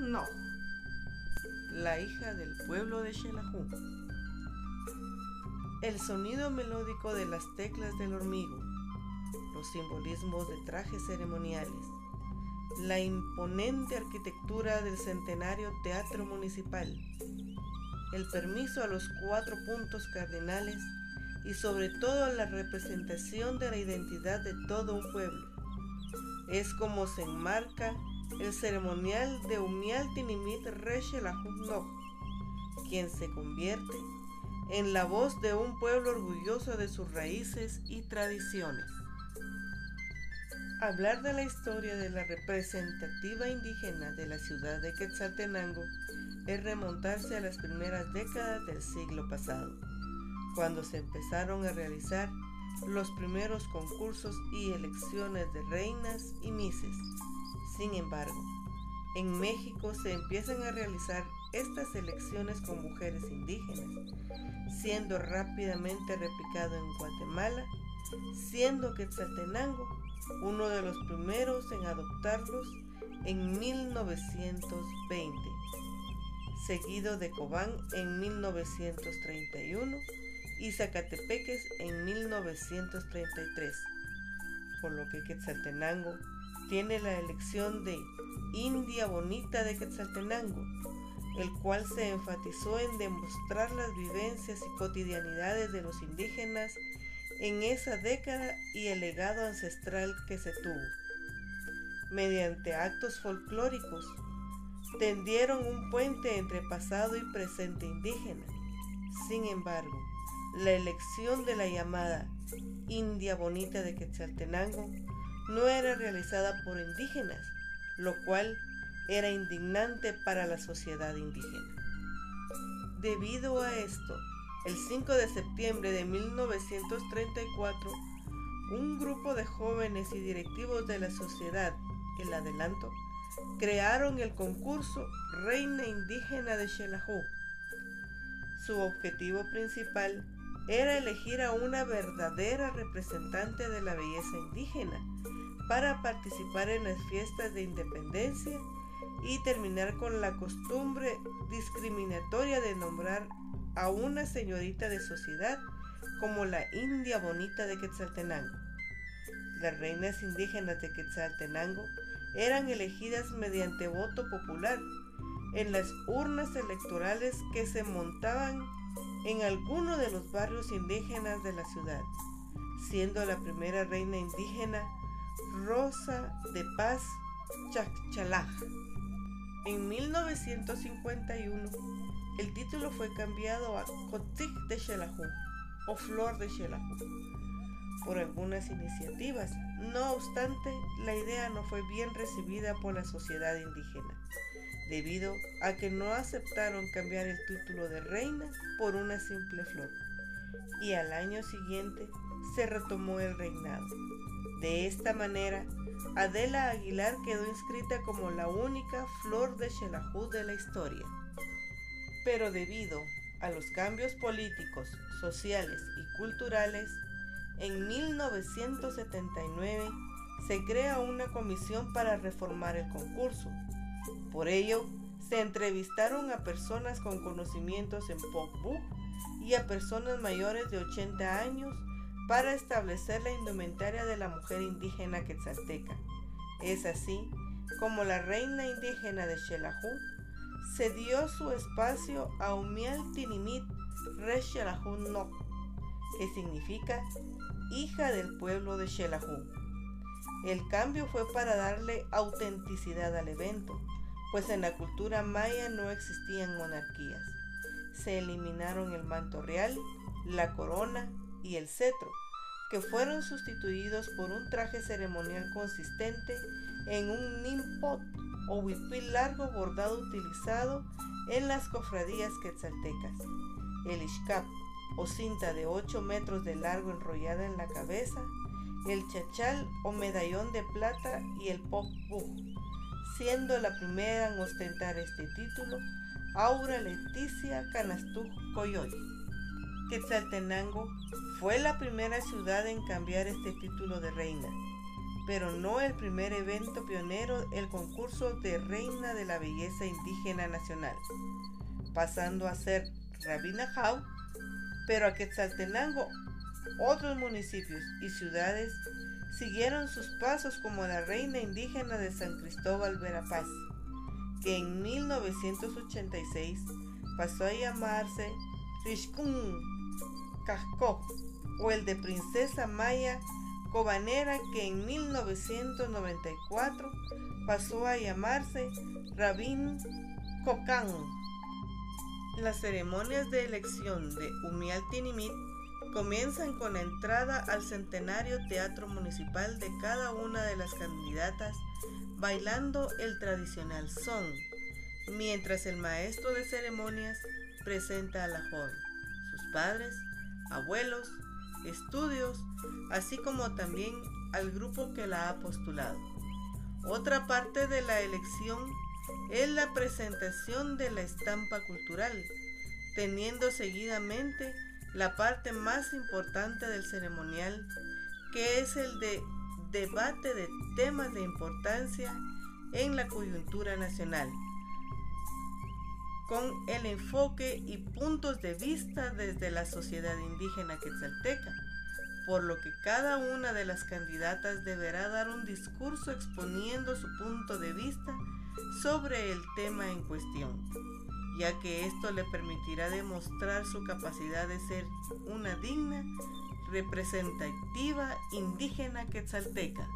no, la hija del pueblo de Xelajú. El sonido melódico de las teclas del hormigo, los simbolismos de trajes ceremoniales, la imponente arquitectura del centenario Teatro Municipal, el permiso a los cuatro puntos cardinales y sobre todo la representación de la identidad de todo un pueblo. Es como se enmarca el ceremonial de Umialtinimit Reshelahunok, quien se convierte en la voz de un pueblo orgulloso de sus raíces y tradiciones. Hablar de la historia de la representativa indígena de la ciudad de Quetzaltenango es remontarse a las primeras décadas del siglo pasado, cuando se empezaron a realizar los primeros concursos y elecciones de reinas y mises. Sin embargo, en México se empiezan a realizar estas elecciones con mujeres indígenas, siendo rápidamente replicado en Guatemala, siendo Quetzaltenango uno de los primeros en adoptarlos en 1920, seguido de Cobán en 1931 y Zacatepeques en 1933, por lo que Quetzaltenango tiene la elección de India Bonita de Quetzaltenango, el cual se enfatizó en demostrar las vivencias y cotidianidades de los indígenas en esa década y el legado ancestral que se tuvo. Mediante actos folclóricos, tendieron un puente entre pasado y presente indígena. Sin embargo, la elección de la llamada India Bonita de Quetzaltenango no era realizada por indígenas, lo cual era indignante para la sociedad indígena. Debido a esto, el 5 de septiembre de 1934, un grupo de jóvenes y directivos de la sociedad, el adelanto, crearon el concurso Reina Indígena de Xelajú. Su objetivo principal era elegir a una verdadera representante de la belleza indígena para participar en las fiestas de independencia y terminar con la costumbre discriminatoria de nombrar a una señorita de sociedad como la India Bonita de Quetzaltenango. Las reinas indígenas de Quetzaltenango eran elegidas mediante voto popular en las urnas electorales que se montaban en alguno de los barrios indígenas de la ciudad, siendo la primera reina indígena Rosa de Paz Chachalaj. En 1951, el título fue cambiado a Cotic de Xelajú o Flor de Xelajú por algunas iniciativas. No obstante, la idea no fue bien recibida por la sociedad indígena, debido a que no aceptaron cambiar el título de reina por una simple flor. Y al año siguiente se retomó el reinado. De esta manera, Adela Aguilar quedó inscrita como la única flor de Xelajú de la historia. Pero debido a los cambios políticos, sociales y culturales, en 1979 se crea una comisión para reformar el concurso. Por ello, se entrevistaron a personas con conocimientos en Book y a personas mayores de 80 años para establecer la indumentaria de la mujer indígena quetzalteca. Es así como la reina indígena de Xelajú se dio su espacio a Umial Tinimit Xelajú No, que significa hija del pueblo de Xelajú. El cambio fue para darle autenticidad al evento, pues en la cultura maya no existían monarquías. Se eliminaron el manto real, la corona y el cetro, que fueron sustituidos por un traje ceremonial consistente en un nimpot o huipil largo bordado utilizado en las cofradías quetzaltecas. El ishkap o cinta de 8 metros de largo enrollada en la cabeza, el chachal o medallón de plata y el pop siendo la primera en ostentar este título Aura Leticia Canastuj Coyoy. Quetzaltenango fue la primera ciudad en cambiar este título de reina. pero no el primer evento pionero, el concurso de Reina de la Belleza Indígena Nacional, pasando a ser Rabina Jau, pero a Quetzaltenango otros municipios y ciudades siguieron sus pasos como la reina indígena de San Cristóbal Verapaz, que en 1986 pasó a llamarse Rishkun Casco o el de Princesa Maya Cobanera que en 1994 pasó a llamarse Rabin Kokán. Las ceremonias de elección de Umialtinimit comienzan con la entrada al centenario teatro municipal de cada una de las candidatas bailando el tradicional son, mientras el maestro de ceremonias presenta a la joven, sus padres, abuelos, estudios, así como también al grupo que la ha postulado. Otra parte de la elección es la presentación de la estampa cultural, teniendo seguidamente la parte más importante del ceremonial, que es el de debate de temas de importancia en la coyuntura nacional, con el enfoque y puntos de vista desde la sociedad indígena quetzalteca, por lo que cada una de las candidatas deberá dar un discurso exponiendo su punto de vista sobre el tema en cuestión ya que esto le permitirá demostrar su capacidad de ser una digna representativa indígena quetzalteca.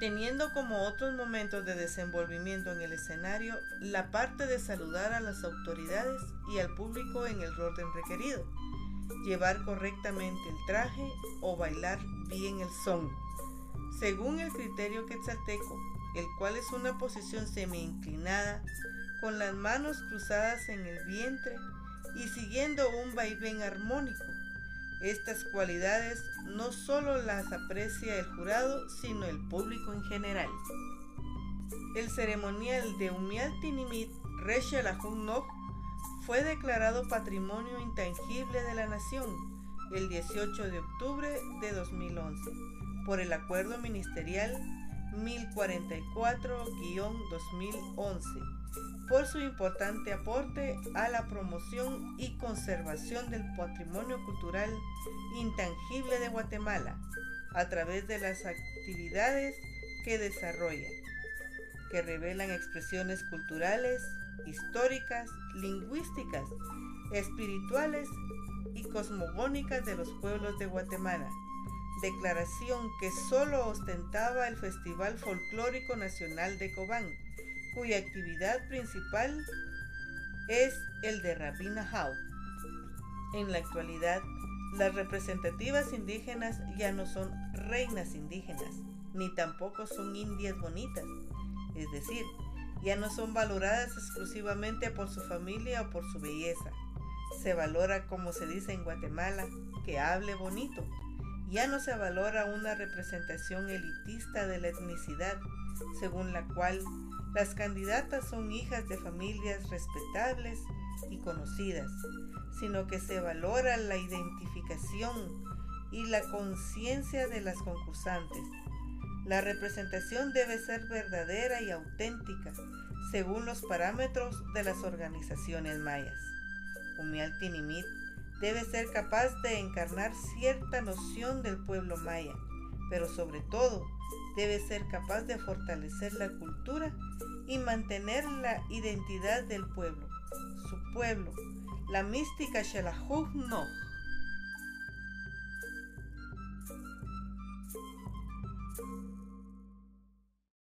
Teniendo como otros momentos de desenvolvimiento en el escenario la parte de saludar a las autoridades y al público en el orden requerido, llevar correctamente el traje o bailar bien el son, según el criterio quetzalteco, el cual es una posición semi-inclinada con las manos cruzadas en el vientre y siguiendo un vaivén armónico. Estas cualidades no solo las aprecia el jurado, sino el público en general. El ceremonial de Umialtinimit Resha Nog fue declarado Patrimonio Intangible de la Nación el 18 de octubre de 2011 por el Acuerdo Ministerial 1044-2011 por su importante aporte a la promoción y conservación del patrimonio cultural intangible de Guatemala a través de las actividades que desarrolla, que revelan expresiones culturales, históricas, lingüísticas, espirituales y cosmogónicas de los pueblos de Guatemala, declaración que solo ostentaba el Festival Folclórico Nacional de Cobán, cuya actividad principal es el de Rabina Hau. En la actualidad, las representativas indígenas ya no son reinas indígenas, ni tampoco son indias bonitas, es decir, ya no son valoradas exclusivamente por su familia o por su belleza. Se valora, como se dice en Guatemala, que hable bonito. Ya no se valora una representación elitista de la etnicidad, según la cual las candidatas son hijas de familias respetables y conocidas, sino que se valora la identificación y la conciencia de las concursantes. La representación debe ser verdadera y auténtica, según los parámetros de las organizaciones mayas. Debe ser capaz de encarnar cierta noción del pueblo maya, pero sobre todo debe ser capaz de fortalecer la cultura y mantener la identidad del pueblo, su pueblo, la mística Shelahuj no.